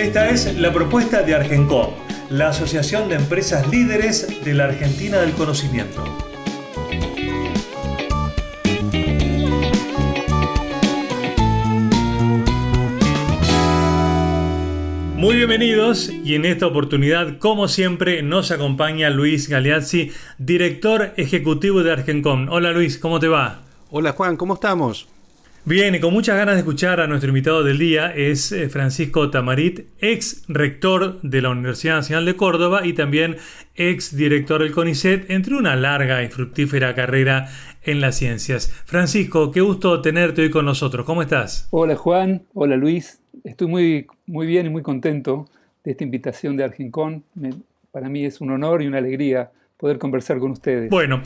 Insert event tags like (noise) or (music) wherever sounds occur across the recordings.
Esta es la propuesta de Argencom, la Asociación de Empresas Líderes de la Argentina del Conocimiento. Muy bienvenidos y en esta oportunidad, como siempre, nos acompaña Luis Galeazzi, director ejecutivo de Argencom. Hola Luis, ¿cómo te va? Hola Juan, ¿cómo estamos? Bien, y con muchas ganas de escuchar a nuestro invitado del día es eh, Francisco Tamarit, ex rector de la Universidad Nacional de Córdoba y también ex director del CONICET, entre una larga y fructífera carrera en las ciencias. Francisco, qué gusto tenerte hoy con nosotros. ¿Cómo estás? Hola Juan, hola Luis. Estoy muy, muy bien y muy contento de esta invitación de Argencon. para mí es un honor y una alegría poder conversar con ustedes. Bueno,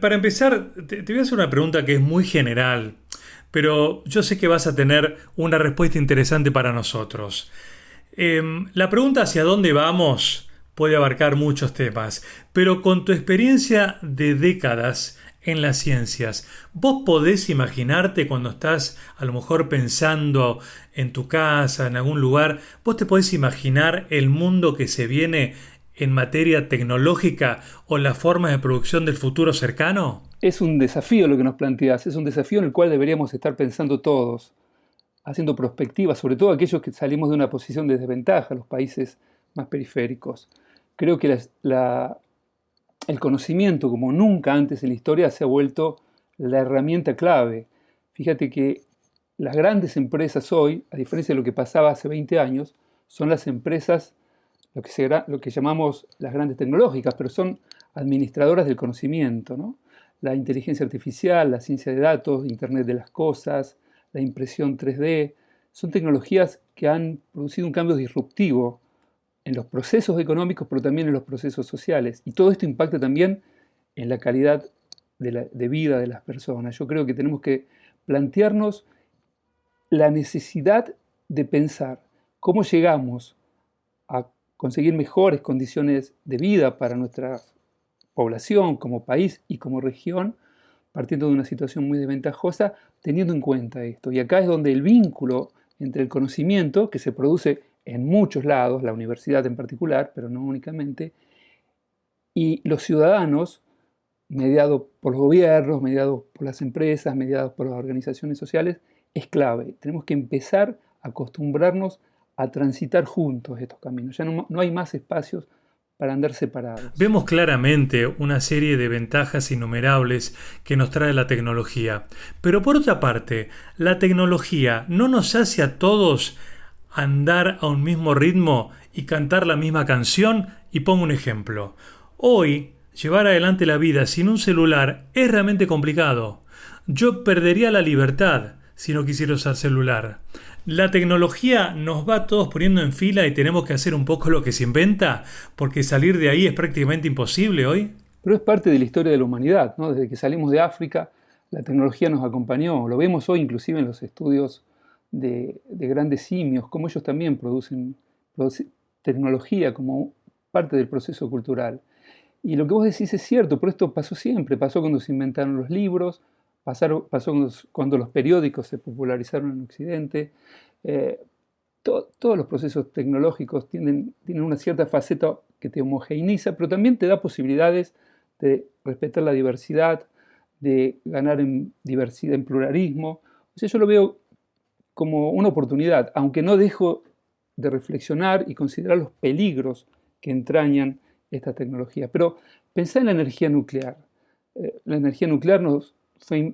para empezar, te voy a hacer una pregunta que es muy general pero yo sé que vas a tener una respuesta interesante para nosotros. Em, la pregunta hacia dónde vamos puede abarcar muchos temas, pero con tu experiencia de décadas en las ciencias, ¿vos podés imaginarte cuando estás a lo mejor pensando en tu casa, en algún lugar, vos te podés imaginar el mundo que se viene en materia tecnológica o las formas de producción del futuro cercano? Es un desafío lo que nos planteas, es un desafío en el cual deberíamos estar pensando todos, haciendo prospectivas, sobre todo aquellos que salimos de una posición de desventaja, los países más periféricos. Creo que el conocimiento, como nunca antes en la historia, se ha vuelto la herramienta clave. Fíjate que las grandes empresas hoy, a diferencia de lo que pasaba hace 20 años, son las empresas, lo que, lo que llamamos las grandes tecnológicas, pero son administradoras del conocimiento. ¿no? La inteligencia artificial, la ciencia de datos, Internet de las Cosas, la impresión 3D, son tecnologías que han producido un cambio disruptivo en los procesos económicos, pero también en los procesos sociales. Y todo esto impacta también en la calidad de, vida de las personas. Yo creo que tenemos que plantearnos la necesidad de pensar cómo llegamos a conseguir mejores condiciones de vida para nuestras población, como país y como región, partiendo de una situación muy desventajosa, teniendo en cuenta esto. Y acá es donde el vínculo entre el conocimiento, que se produce en muchos lados, la universidad en particular, pero no únicamente, y los ciudadanos, mediados por los gobiernos, mediados por las empresas, mediados por las organizaciones sociales, es clave. Tenemos que empezar a acostumbrarnos a transitar juntos estos caminos. Ya no, no hay más espacios para andar separados. Vemos claramente una serie de ventajas innumerables que nos trae la tecnología. Pero por otra parte, la tecnología no nos hace a todos andar a un mismo ritmo y cantar la misma canción. Y pongo un ejemplo. Hoy, llevar adelante la vida sin un celular es realmente complicado. Yo perdería la libertad si no quisiera usar celular. La tecnología nos va todos poniendo en fila y tenemos que hacer un poco lo que se inventa, porque salir de ahí es prácticamente imposible hoy. Pero es parte de la historia de la humanidad, ¿no? Desde que salimos de África, la tecnología nos acompañó. Lo vemos hoy inclusive en los estudios de, grandes simios, como ellos también producen, tecnología como parte del proceso cultural. Y lo que vos decís es cierto, pero esto pasó siempre. Pasó cuando se inventaron los libros, pasó cuando los periódicos se popularizaron en Occidente. Eh, todos los procesos tecnológicos tienen, una cierta faceta que te homogeneiza, pero también te da posibilidades de respetar la diversidad, de ganar en diversidad, en pluralismo. O sea, yo lo veo como una oportunidad, aunque no dejo de reflexionar y considerar los peligros que entrañan esta tecnología. Pero pensá en la energía nuclear. Eh, la energía nuclear nos,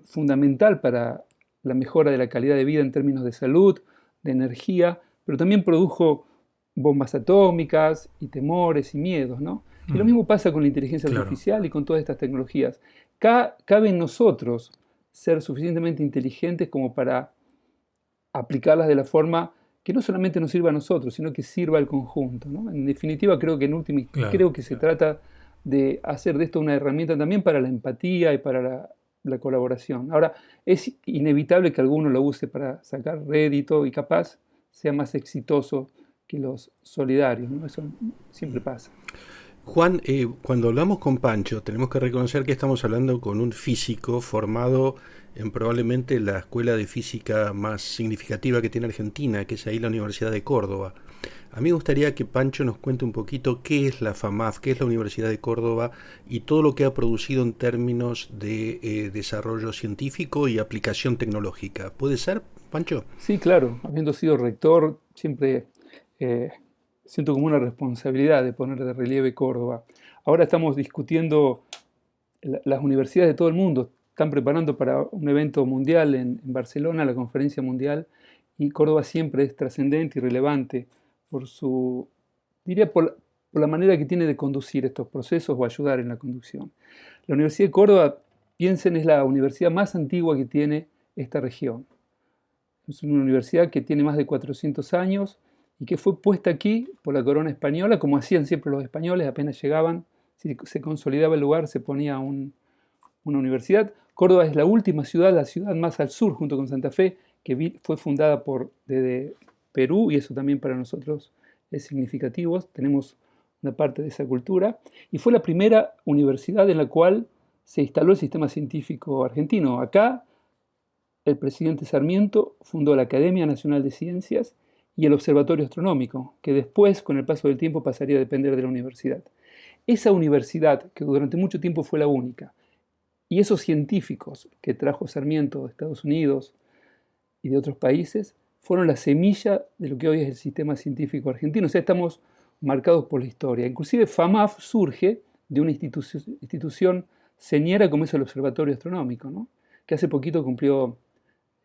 fundamental para la mejora de la calidad de vida en términos de salud, de energía, pero también produjo bombas atómicas y temores y miedos, ¿no? Y lo mm. mismo pasa con la inteligencia artificial y con todas estas tecnologías. cabe en nosotros ser suficientemente inteligentes como para aplicarlas de la forma que no solamente nos sirva a nosotros, sino que sirva al conjunto. En definitiva, creo que en última creo que se trata de hacer de esto una herramienta también para la empatía y para la, la, colaboración. Ahora, es inevitable que alguno lo use para sacar rédito y capaz sea más exitoso que los solidarios. ¿no? Eso siempre pasa. Juan, eh, cuando hablamos con Pancho, tenemos que reconocer que estamos hablando con un físico formado en probablemente la escuela de física más significativa que tiene Argentina, que es ahí la Universidad de Córdoba. A mí me gustaría que Pancho nos cuente un poquito qué es la FAMAF, qué es la Universidad de Córdoba y todo lo que ha producido en términos de eh, desarrollo científico y aplicación tecnológica. ¿Puede ser, Pancho? Sí, claro. Habiendo sido rector, siempre eh, siento como una responsabilidad de poner de relieve Córdoba. Ahora estamos discutiendo, las universidades de todo el mundo están preparando para un evento mundial en, Barcelona, la conferencia mundial, y Córdoba siempre es trascendente y relevante por su, diría, por, la manera que tiene de conducir estos procesos o ayudar en la conducción. La Universidad de Córdoba, piensen, es la universidad más antigua que tiene esta región. Es una universidad que tiene más de 400 años, y que fue puesta aquí por la corona española, como hacían siempre los españoles, apenas llegaban, se consolidaba el lugar, se ponía una universidad. Córdoba es la última ciudad, la ciudad más al sur, junto con Santa Fe, que fue fundada por, desde Perú, y eso también para nosotros es significativo, tenemos una parte de esa cultura, y fue la primera universidad en la cual se instaló el sistema científico argentino. Acá, el presidente Sarmiento fundó la Academia Nacional de Ciencias, y el Observatorio Astronómico, que después, con el paso del tiempo, pasaría a depender de la universidad. Esa universidad, que durante mucho tiempo fue la única, y esos científicos que trajo Sarmiento de Estados Unidos y de otros países, fueron la semilla de lo que hoy es el sistema científico argentino. O sea, estamos marcados por la historia. Inclusive FAMAF surge de una institución, señera como es el Observatorio Astronómico, que hace poquito cumplió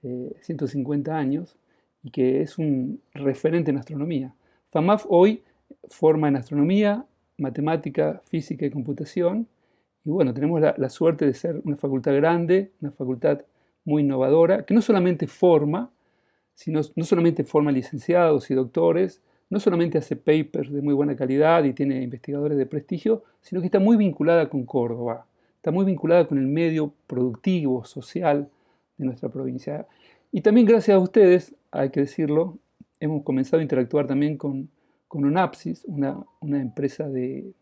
150 eh, años y que es un referente en astronomía. FAMAF hoy forma en astronomía, matemática, física y computación. Y bueno, tenemos la, suerte de ser una facultad grande, una facultad muy innovadora, que no solamente forma, sino no solamente forma licenciados y doctores, no solamente hace papers de muy buena calidad y tiene investigadores de prestigio, sino que está muy vinculada con Córdoba, está muy vinculada con el medio productivo, social de nuestra provincia. Y también gracias a ustedes, hay que decirlo, hemos comenzado a interactuar también con, con UNAPSIS, una, una empresa de,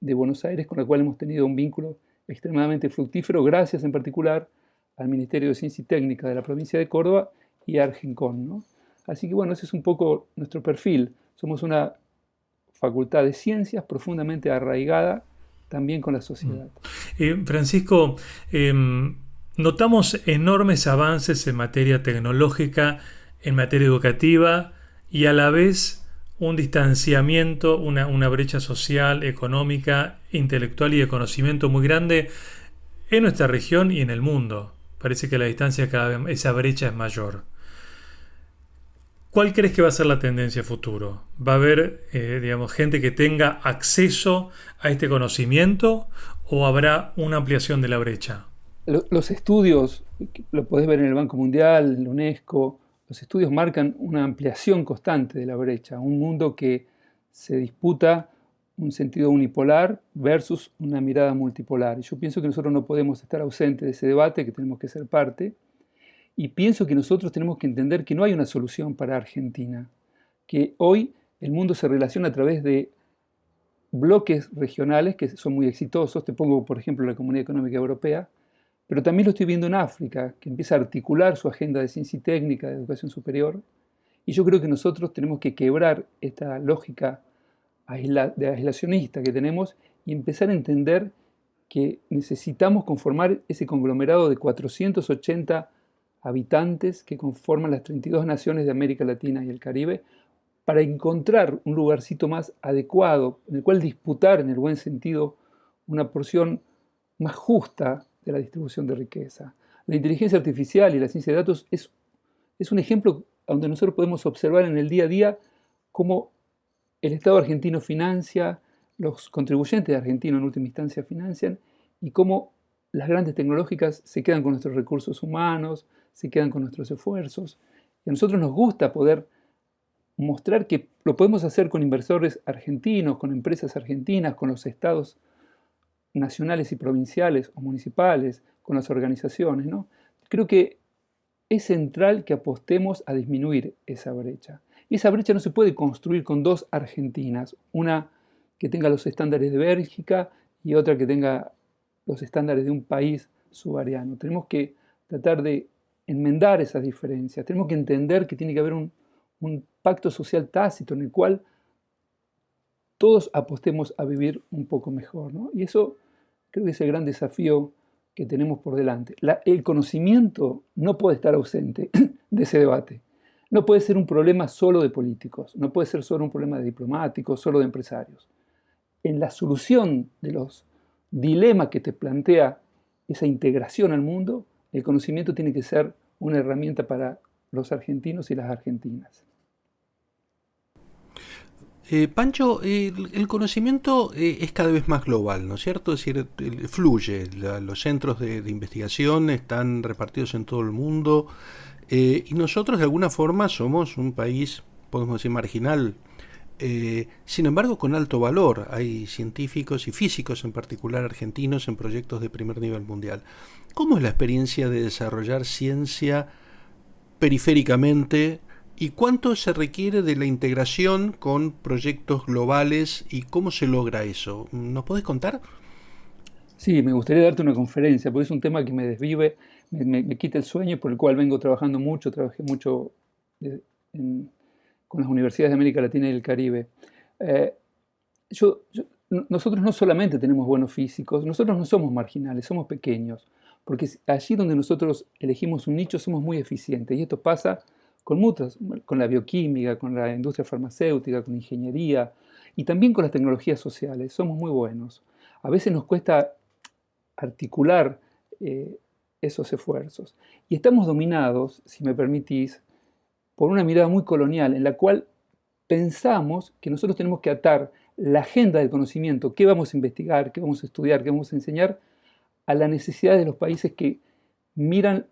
de, Buenos Aires con la cual hemos tenido un vínculo extremadamente fructífero, gracias en particular al Ministerio de Ciencia y Técnica de la provincia de Córdoba y Argencon. ¿no? Así que bueno, ese es un poco nuestro perfil. Somos una facultad de ciencias profundamente arraigada también con la sociedad. Mm. Eh, Francisco, em, notamos enormes avances en materia tecnológica en materia educativa y a la vez un distanciamiento, una, brecha social, económica, intelectual y de conocimiento muy grande en nuestra región y en el mundo. Parece que la distancia cada vez, esa brecha es mayor. ¿Cuál crees que va a ser la tendencia futuro? ¿Va a haber, eh, digamos, gente que tenga acceso a este conocimiento o habrá una ampliación de la brecha? Los estudios, lo podés ver en el Banco Mundial, en la UNESCO, los estudios marcan una ampliación constante de la brecha, un mundo que se disputa un sentido unipolar versus una mirada multipolar. Yo pienso que nosotros no podemos estar ausentes de ese debate, que tenemos que ser parte. Y pienso que nosotros tenemos que entender que no hay una solución para Argentina, que hoy el mundo se relaciona a través de bloques regionales que son muy exitosos. Te pongo, por ejemplo, la Comunidad Económica Europea, pero también lo estoy viendo en África, que empieza a articular su agenda de ciencia y técnica, de educación superior. Y yo creo que nosotros tenemos que quebrar esta lógica de aislacionista que tenemos y empezar a entender que necesitamos conformar ese conglomerado de 480 habitantes que conforman las 32 naciones de América Latina y el Caribe para encontrar un lugarcito más adecuado en el cual disputar en el buen sentido una porción más justa de la distribución de riqueza. La inteligencia artificial y la ciencia de datos es, es un ejemplo donde nosotros podemos observar en el día a día cómo el Estado argentino financia, los contribuyentes argentinos en última instancia financian y cómo las grandes tecnológicas se quedan con nuestros recursos humanos, se quedan con nuestros esfuerzos. Y a nosotros nos gusta poder mostrar que lo podemos hacer con inversores argentinos, con empresas argentinas, con los estados nacionales y provinciales o municipales, con las organizaciones. ¿no? Creo que es central que apostemos a disminuir esa brecha. Y esa brecha no se puede construir con dos Argentinas, una que tenga los estándares de Bélgica y otra que tenga los estándares de un país subariano. Tenemos que tratar de enmendar esas diferencias, tenemos que entender que tiene que haber un, pacto social tácito en el cual todos apostemos a vivir un poco mejor. ¿no? Y eso creo que es el gran desafío que tenemos por delante. el conocimiento no puede estar ausente (clears throat) de ese debate. No puede ser un problema solo de políticos, no puede ser solo un problema de diplomáticos, solo de empresarios. En la solución de los dilemas que te plantea esa integración al mundo, el conocimiento tiene que ser una herramienta para los argentinos y las argentinas. Eh, Pancho, el, conocimiento eh, es cada vez más global, ¿no es cierto? Es decir, fluye. los centros de, investigación están repartidos en todo el mundo eh, y nosotros de alguna forma somos un país, podemos decir, marginal. sin embargo, con alto valor. Hay científicos y físicos, en particular argentinos, en proyectos de primer nivel mundial. ¿Cómo es la experiencia de desarrollar ciencia periféricamente? ¿Y cuánto se requiere de la integración con proyectos globales y cómo se logra eso? ¿Nos podés contar? Sí, me gustaría darte una conferencia, porque es un tema que me desvive, me, quita el sueño, por el cual vengo trabajando mucho, trabajé mucho eh, con las universidades de América Latina y el Caribe. Eh, nosotros no solamente tenemos buenos físicos, nosotros no somos marginales, somos pequeños, porque allí donde nosotros elegimos un nicho somos muy eficientes, y esto pasa con muchas, con la bioquímica, con la industria farmacéutica, con ingeniería y también con las tecnologías sociales. Somos muy buenos. A veces nos cuesta articular eh, esos esfuerzos. Y estamos dominados, si me permitís, por una mirada muy colonial en la cual pensamos que nosotros tenemos que atar la agenda del conocimiento, qué vamos a investigar, qué vamos a estudiar, qué vamos a enseñar, a la necesidad de los países que miran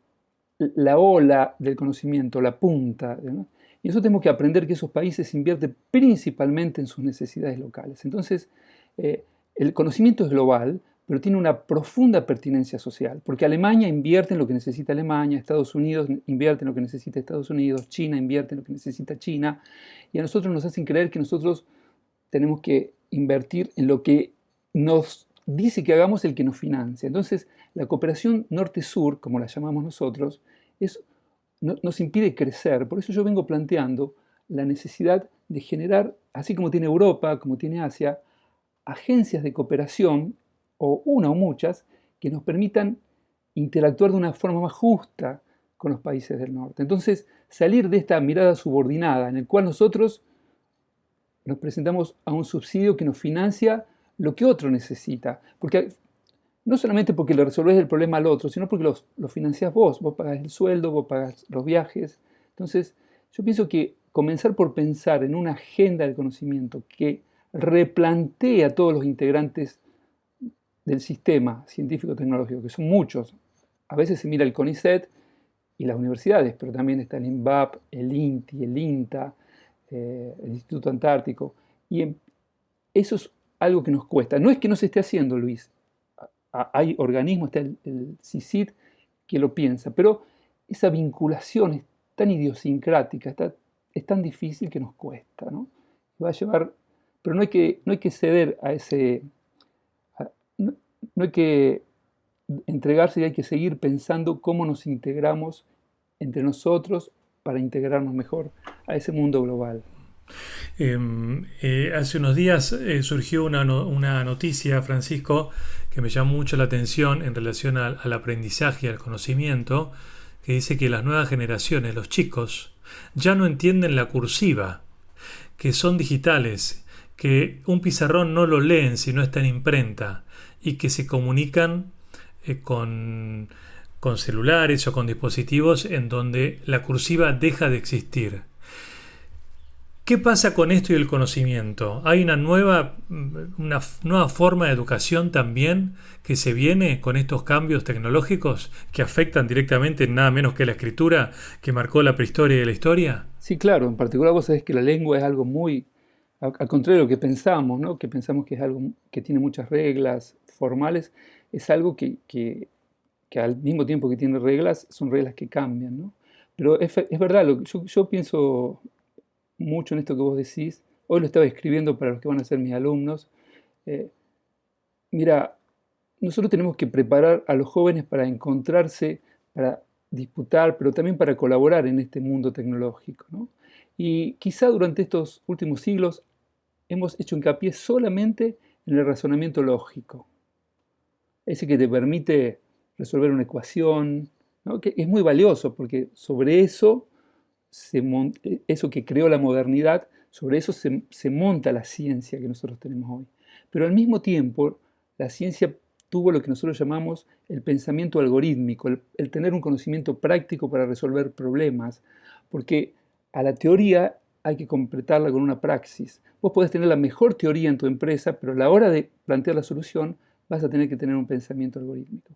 la ola del conocimiento, la punta. Y eso tenemos que aprender que esos países invierten principalmente en sus necesidades locales. Entonces, eh, el conocimiento es global, pero tiene una profunda pertinencia social, porque Alemania invierte en lo que necesita Alemania, Estados Unidos invierte en lo que necesita Estados Unidos, China invierte en lo que necesita China, y a nosotros nos hacen creer que nosotros tenemos que invertir en lo que nos dice que hagamos el que nos financia. Entonces, la cooperación norte-sur, como la llamamos nosotros, nos impide crecer. Por eso yo vengo planteando la necesidad de generar, así como tiene Europa, como tiene Asia, agencias de cooperación, o una o muchas, que nos permitan interactuar de una forma más justa con los países del norte. Entonces, salir de esta mirada subordinada en el cual nosotros nos presentamos a un subsidio que nos financia lo que otro necesita. Porque no solamente porque le resolvés el problema al otro, sino porque lo, financiás vos, vos pagás el sueldo, vos pagás los viajes. Entonces, yo pienso que comenzar por pensar en una agenda del conocimiento que replantee a todos los integrantes del sistema científico-tecnológico, que son muchos. A veces se mira el CONICET y las universidades, pero también está el INVAP, el INTI, el INTA, eh, el Instituto Antártico. Y eso es algo que nos cuesta. No es que no se esté haciendo, Luis, hay organismos, está el, el CICID que lo piensa, pero esa vinculación es tan idiosincrática, es tan difícil que nos cuesta, ¿no? Va a llevar, pero no hay que, no hay que ceder a ese, no, hay que entregarse y hay que seguir pensando cómo nos integramos entre nosotros para integrarnos mejor a ese mundo global. Em, eh, hace unos días eh, surgió una, una, noticia, Francisco, que me llamó mucho la atención en relación al, aprendizaje y al conocimiento, que dice que las nuevas generaciones, los chicos, ya no entienden la cursiva, que son digitales, que un pizarrón no lo leen si no está en imprenta y que se comunican eh, con, con celulares o con dispositivos en donde la cursiva deja de existir. ¿Qué pasa con esto y el conocimiento? ¿Hay una nueva, una nueva forma de educación también que se viene con estos cambios tecnológicos que afectan directamente nada menos que la escritura que marcó la prehistoria y la historia? Sí, claro. En particular vos sabés que la lengua es algo muy, al contrario de lo que pensamos, ¿no? que pensamos que es algo que tiene muchas reglas formales, es algo que, que, al mismo tiempo que tiene reglas, son reglas que cambian. ¿no? Pero es, verdad, lo, yo, pienso mucho en esto que vos decís. Hoy lo estaba escribiendo para los que van a ser mis alumnos. Eh, mira, nosotros tenemos que preparar a los jóvenes para encontrarse, para disputar, pero también para colaborar en este mundo tecnológico. Y quizá durante estos últimos siglos hemos hecho hincapié solamente en el razonamiento lógico, ese que te permite resolver una ecuación, que es muy valioso porque sobre eso e, eso que creó la modernidad, sobre eso se, monta la ciencia que nosotros tenemos hoy. Pero al mismo tiempo, la ciencia tuvo lo que nosotros llamamos el pensamiento algorítmico, el, tener un conocimiento práctico para resolver problemas, porque a la teoría hay que completarla con una praxis. Vos podés tener la mejor teoría en tu empresa, pero a la hora de plantear la solución vas a tener que tener un pensamiento algorítmico.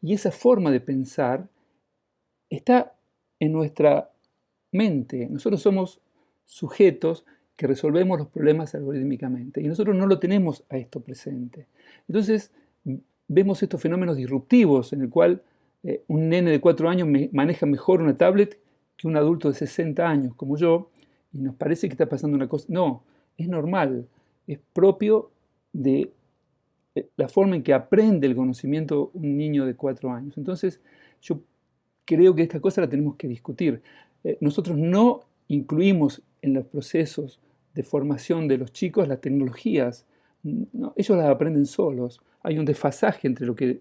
Y esa forma de pensar está en nuestra mente. Nosotros somos sujetos que resolvemos los problemas algorítmicamente y nosotros no lo tenemos a esto presente. Entonces vemos estos fenómenos disruptivos en el cual eh, un nene de cuatro años maneja mejor una tablet que un adulto de 60 años como yo y nos parece que está pasando una cosa. No, es normal, es propio de la forma en que aprende el conocimiento un niño de cuatro años. Entonces yo creo que esta cosa la tenemos que discutir. Eh, nosotros no incluimos en los procesos de formación de los chicos las tecnologías. ellos las aprenden solos. Hay un desfasaje entre lo que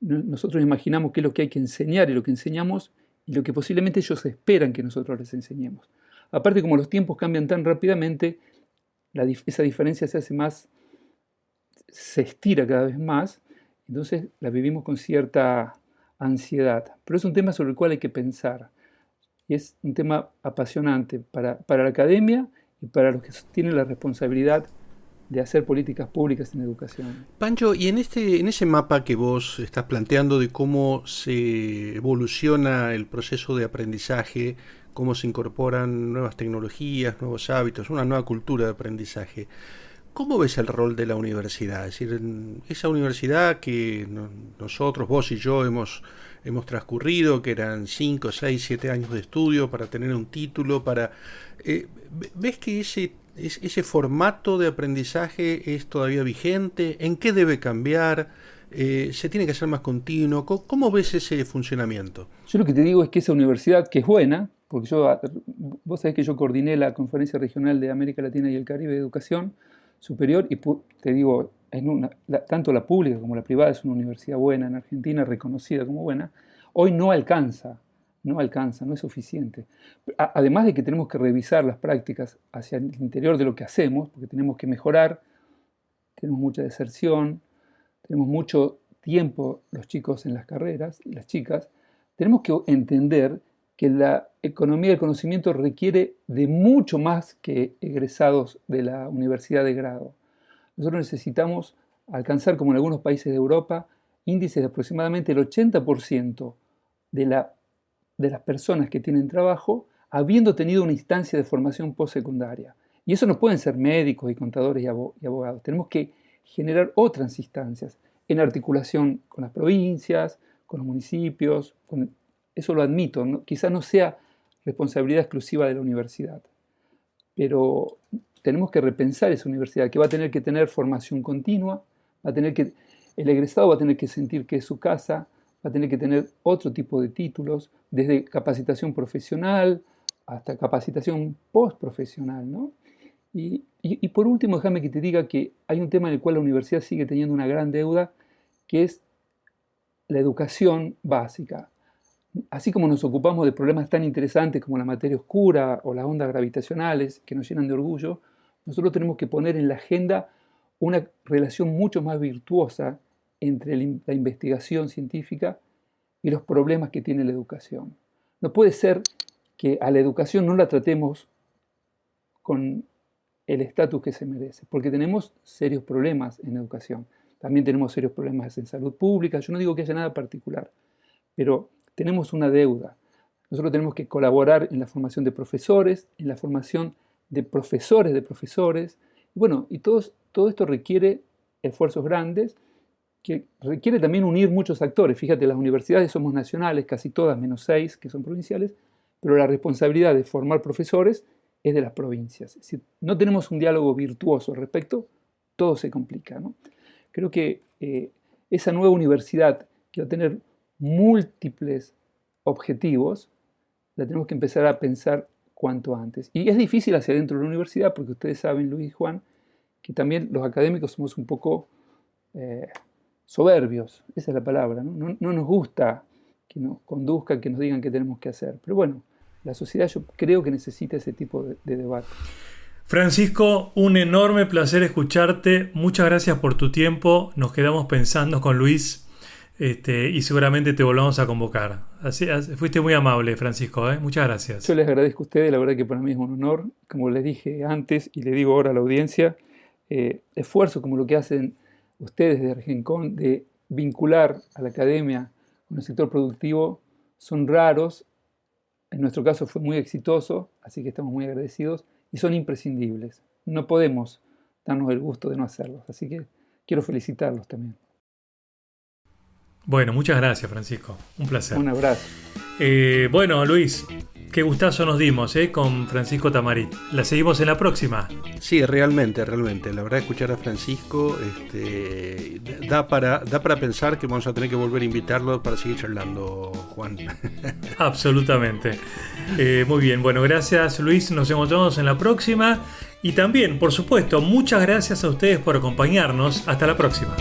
nosotros imaginamos que es lo que hay que enseñar y lo que enseñamos y lo que posiblemente ellos esperan que nosotros les enseñemos. Aparte, como los tiempos cambian tan rápidamente, esa diferencia se hace más, se estira cada vez más, entonces la vivimos con cierta ansiedad. Pero es un tema sobre el cual hay que pensar es un tema apasionante para, la academia y para los que tienen la responsabilidad de hacer políticas públicas en educación. Pancho, y en este, en ese mapa que vos estás planteando de cómo se evoluciona el proceso de aprendizaje, cómo se incorporan nuevas tecnologías, nuevos hábitos, una nueva cultura de aprendizaje, ¿cómo ves el rol de la universidad? Es decir, esa universidad que nosotros, vos y yo hemos hemos transcurrido, que eran 5, 6, 7 años de estudio para tener un título, para... Eh, ¿Ves que ese, ese formato de aprendizaje es todavía vigente? ¿En qué debe cambiar? Eh, ¿Se tiene que hacer más continuo? ¿Cómo, ves ese funcionamiento? Yo lo que te digo es que esa universidad, que es buena, porque yo, vos sabés que yo coordiné la Conferencia Regional de América Latina y el Caribe de Educación Superior y te digo, tanto la pública como la privada es una universidad buena en Argentina, reconocida como buena, hoy no alcanza, no alcanza, no es suficiente. Además de que tenemos que revisar las prácticas hacia el interior de lo que hacemos, porque tenemos que mejorar, tenemos mucha deserción, tenemos mucho tiempo los chicos en las carreras y las chicas, tenemos que entender que la economía del conocimiento requiere de mucho más que egresados de la universidad de grado. Nosotros necesitamos alcanzar, como en algunos países de Europa, índices de aproximadamente el 80% de, la, de las personas que tienen trabajo habiendo tenido una instancia de formación postsecundaria. Y eso no pueden ser médicos y contadores y abogados. Tenemos que generar otras instancias en articulación con las provincias, con los municipios. Eso lo admito. Quizás no sea responsabilidad exclusiva de la universidad. Pero tenemos que repensar esa universidad, que va a tener que tener formación continua, va a tener que, el egresado va a tener que sentir que es su casa, va a tener que tener otro tipo de títulos, desde capacitación profesional hasta capacitación postprofesional. ¿no? Y, y, por último, déjame que te diga que hay un tema en el cual la universidad sigue teniendo una gran deuda, que es la educación básica. Así como nos ocupamos de problemas tan interesantes como la materia oscura o las ondas gravitacionales que nos llenan de orgullo, nosotros tenemos que poner en la agenda una relación mucho más virtuosa entre la investigación científica y los problemas que tiene la educación. No puede ser que a la educación no la tratemos con el estatus que se merece, porque tenemos serios problemas en educación. También tenemos serios problemas en salud pública. Yo no digo que haya nada particular, pero tenemos una deuda. Nosotros tenemos que colaborar en la formación de profesores, en la formación de profesores de profesores. Bueno, y todo, todo esto requiere esfuerzos grandes, que requiere también unir muchos actores. Fíjate, las universidades somos nacionales, casi todas, menos seis que son provinciales, pero la responsabilidad de formar profesores es de las provincias. Si no tenemos un diálogo virtuoso al respecto, todo se complica. ¿no? Creo que eh, esa nueva universidad que va a tener múltiples objetivos, la tenemos que empezar a pensar cuanto antes. Y es difícil hacia dentro de la universidad, porque ustedes saben, Luis y Juan, que también los académicos somos un poco eh, soberbios, esa es la palabra, ¿no? ¿no? nos gusta que nos conduzcan, que nos digan qué tenemos que hacer. Pero bueno, la sociedad yo creo que necesita ese tipo de, de debate. Francisco, un enorme placer escucharte. Muchas gracias por tu tiempo. Nos quedamos pensando con Luis este, y seguramente te volvamos a convocar. Así, fuiste muy amable, Francisco. ¿eh? Muchas gracias. Yo les agradezco a ustedes, la verdad que para mí es un honor. Como les dije antes y le digo ahora a la audiencia, eh, esfuerzo como lo que hacen ustedes de Argencon de vincular a la academia con el sector productivo son raros. En nuestro caso fue muy exitoso, así que estamos muy agradecidos y son imprescindibles. No podemos darnos el gusto de no hacerlos, así que quiero felicitarlos también. Bueno, muchas gracias Francisco, un placer. Un abrazo. Eh, bueno, Luis, qué gustazo nos dimos eh, con Francisco Tamarit. La seguimos en la próxima. Sí, realmente, realmente. La verdad, escuchar a Francisco este, da, para, da para pensar que vamos a tener que volver a invitarlo para seguir charlando, Juan. (laughs) Absolutamente. Eh, muy bien, bueno, gracias Luis, nos encontramos en la próxima. Y también, por supuesto, muchas gracias a ustedes por acompañarnos. Hasta la próxima.